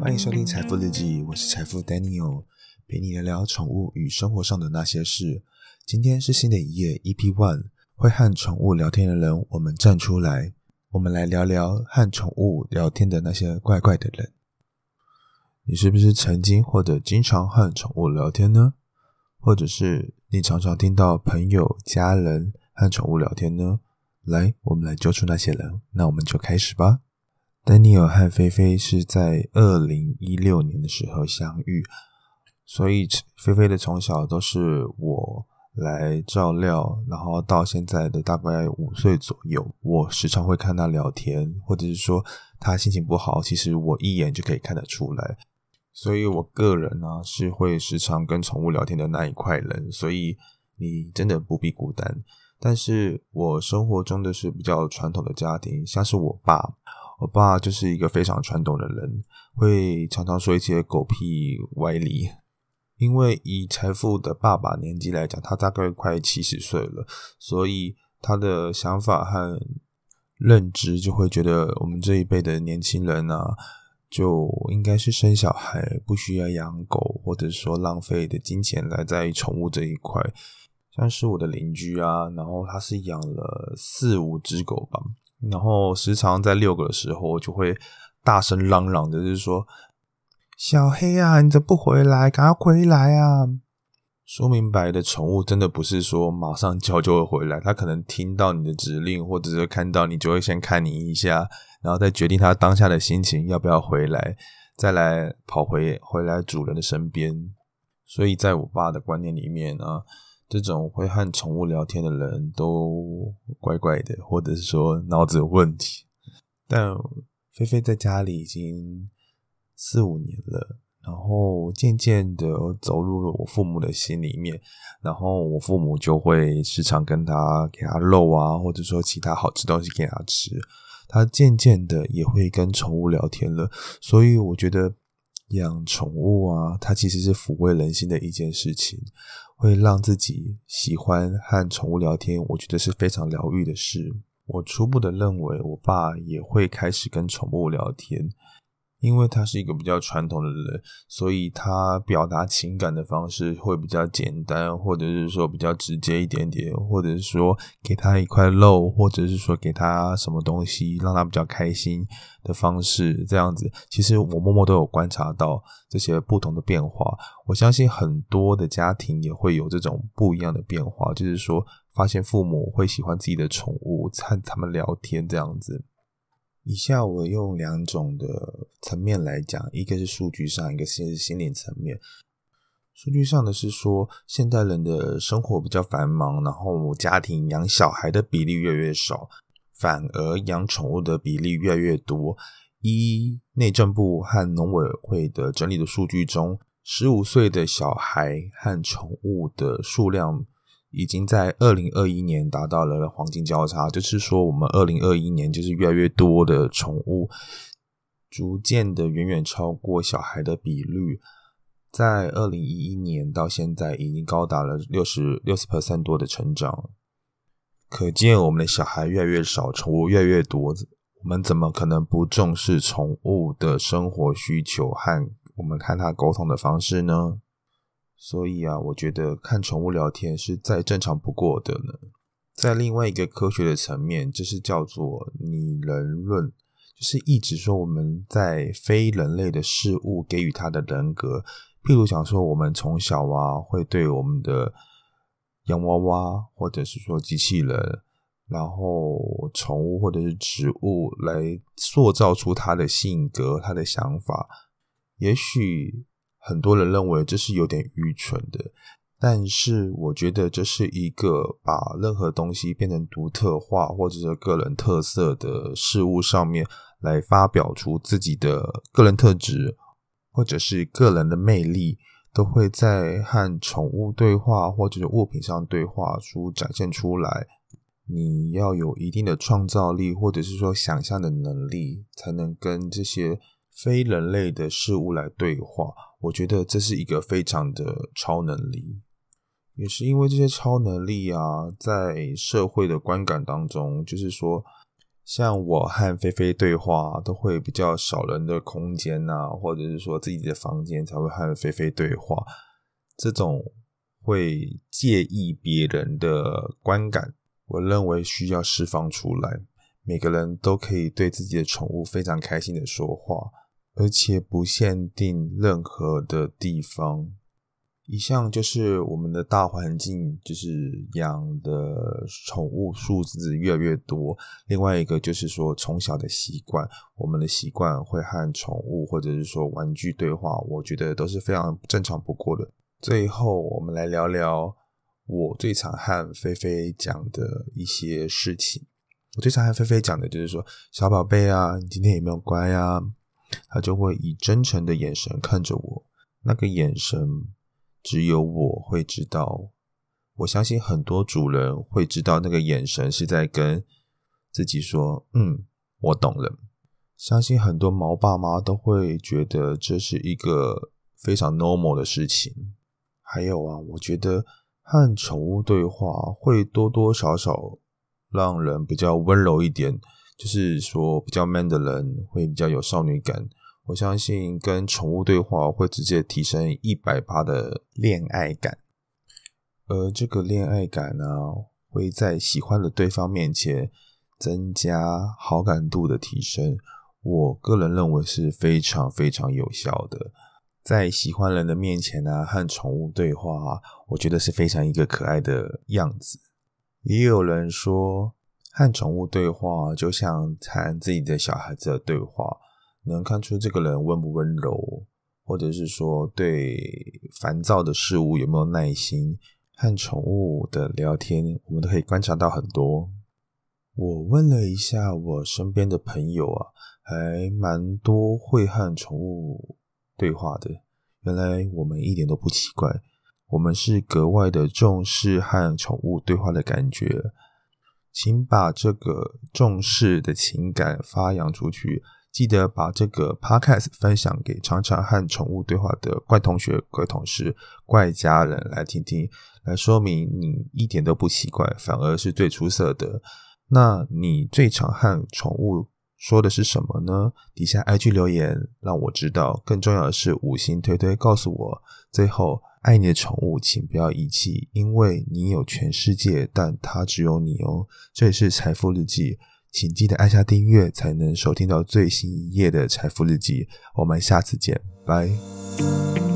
欢迎收听财富日记，我是财富 Daniel，陪你聊聊宠物与生活上的那些事。今天是新的一页，EP One，会和宠物聊天的人，我们站出来，我们来聊聊和宠物聊天的那些怪怪的人。你是不是曾经或者经常和宠物聊天呢？或者是你常常听到朋友、家人和宠物聊天呢？来，我们来揪出那些人，那我们就开始吧。丹尼尔和菲菲是在二零一六年的时候相遇，所以菲菲的从小都是我来照料，然后到现在的大概五岁左右，我时常会看他聊天，或者是说他心情不好，其实我一眼就可以看得出来。所以我个人呢是会时常跟宠物聊天的那一块人，所以你真的不必孤单。但是我生活中的是比较传统的家庭，像是我爸，我爸就是一个非常传统的人，会常常说一些狗屁歪理。因为以财富的爸爸年纪来讲，他大概快七十岁了，所以他的想法和认知就会觉得我们这一辈的年轻人啊。就应该是生小孩，不需要养狗，或者说浪费的金钱来在宠物这一块。像是我的邻居啊，然后他是养了四五只狗吧，然后时常在遛狗的时候就会大声嚷嚷的，就是说：“小黑啊，你怎么不回来？赶快回来啊！”说明白的宠物真的不是说马上叫就会回来，它可能听到你的指令，或者是看到你就会先看你一下，然后再决定它当下的心情要不要回来，再来跑回回来主人的身边。所以在我爸的观念里面啊，这种会和宠物聊天的人都怪怪的，或者是说脑子有问题。但菲菲在家里已经四五年了。然后渐渐的走入了我父母的心里面，然后我父母就会时常跟他给他肉啊，或者说其他好吃东西给他吃。他渐渐的也会跟宠物聊天了，所以我觉得养宠物啊，它其实是抚慰人心的一件事情，会让自己喜欢和宠物聊天，我觉得是非常疗愈的事。我初步的认为，我爸也会开始跟宠物聊天。因为他是一个比较传统的人，所以他表达情感的方式会比较简单，或者是说比较直接一点点，或者是说给他一块肉，或者是说给他什么东西让他比较开心的方式，这样子。其实我默默都有观察到这些不同的变化。我相信很多的家庭也会有这种不一样的变化，就是说发现父母会喜欢自己的宠物，和他们聊天这样子。以下我用两种的层面来讲，一个是数据上，一个是心理层面。数据上的是说，现代人的生活比较繁忙，然后家庭养小孩的比例越来越少，反而养宠物的比例越来越多。一内政部和农委会的整理的数据中，十五岁的小孩和宠物的数量。已经在二零二一年达到了黄金交叉，就是说，我们二零二一年就是越来越多的宠物，逐渐的远远超过小孩的比率，在二零一一年到现在已经高达了六十六十 percent 多的成长，可见我们的小孩越来越少，宠物越来越多，我们怎么可能不重视宠物的生活需求和我们看它沟通的方式呢？所以啊，我觉得看宠物聊天是再正常不过的呢。在另外一个科学的层面，就是叫做拟人论，就是一直说我们在非人类的事物给予它的人格。譬如讲说，我们从小啊会对我们的洋娃娃，或者是说机器人，然后宠物或者是植物来塑造出它的性格、它的想法，也许。很多人认为这是有点愚蠢的，但是我觉得这是一个把任何东西变成独特化或者是个人特色的事物上面来发表出自己的个人特质，或者是个人的魅力，都会在和宠物对话或者是物品上对话出展现出来。你要有一定的创造力，或者是说想象的能力，才能跟这些。非人类的事物来对话，我觉得这是一个非常的超能力。也是因为这些超能力啊，在社会的观感当中，就是说，像我和菲菲对话，都会比较少人的空间呐，或者是说自己的房间才会和菲菲对话，这种会介意别人的观感，我认为需要释放出来。每个人都可以对自己的宠物非常开心的说话，而且不限定任何的地方。一项就是我们的大环境，就是养的宠物数字越来越多。另外一个就是说，从小的习惯，我们的习惯会和宠物或者是说玩具对话，我觉得都是非常正常不过的。最后，我们来聊聊我最常和菲菲讲的一些事情。我最常和菲菲讲的就是说：“小宝贝啊，你今天有没有乖啊？”他就会以真诚的眼神看着我，那个眼神只有我会知道。我相信很多主人会知道，那个眼神是在跟自己说：“嗯，我懂了。”相信很多毛爸妈都会觉得这是一个非常 normal 的事情。还有啊，我觉得和宠物对话会多多少少。让人比较温柔一点，就是说比较 man 的人会比较有少女感。我相信跟宠物对话会直接提升一百趴的恋爱感，而这个恋爱感呢，会在喜欢的对方面前增加好感度的提升。我个人认为是非常非常有效的，在喜欢人的面前呢，和宠物对话，我觉得是非常一个可爱的样子。也有人说，和宠物对话就像和自己的小孩子的对话，能看出这个人温不温柔，或者是说对烦躁的事物有没有耐心。和宠物的聊天，我们都可以观察到很多。我问了一下我身边的朋友啊，还蛮多会和宠物对话的。原来我们一点都不奇怪。我们是格外的重视和宠物对话的感觉，请把这个重视的情感发扬出去。记得把这个 podcast 分享给常常和宠物对话的怪同学、怪同事、怪家人来听听，来说明你一点都不奇怪，反而是最出色的。那你最常和宠物说的是什么呢？底下 IG 留言让我知道。更重要的是，五星推推告诉我。最后。爱你的宠物，请不要遗弃，因为你有全世界，但它只有你哦。这里是财富日记，请记得按下订阅，才能收听到最新一页的财富日记。我们下次见，拜。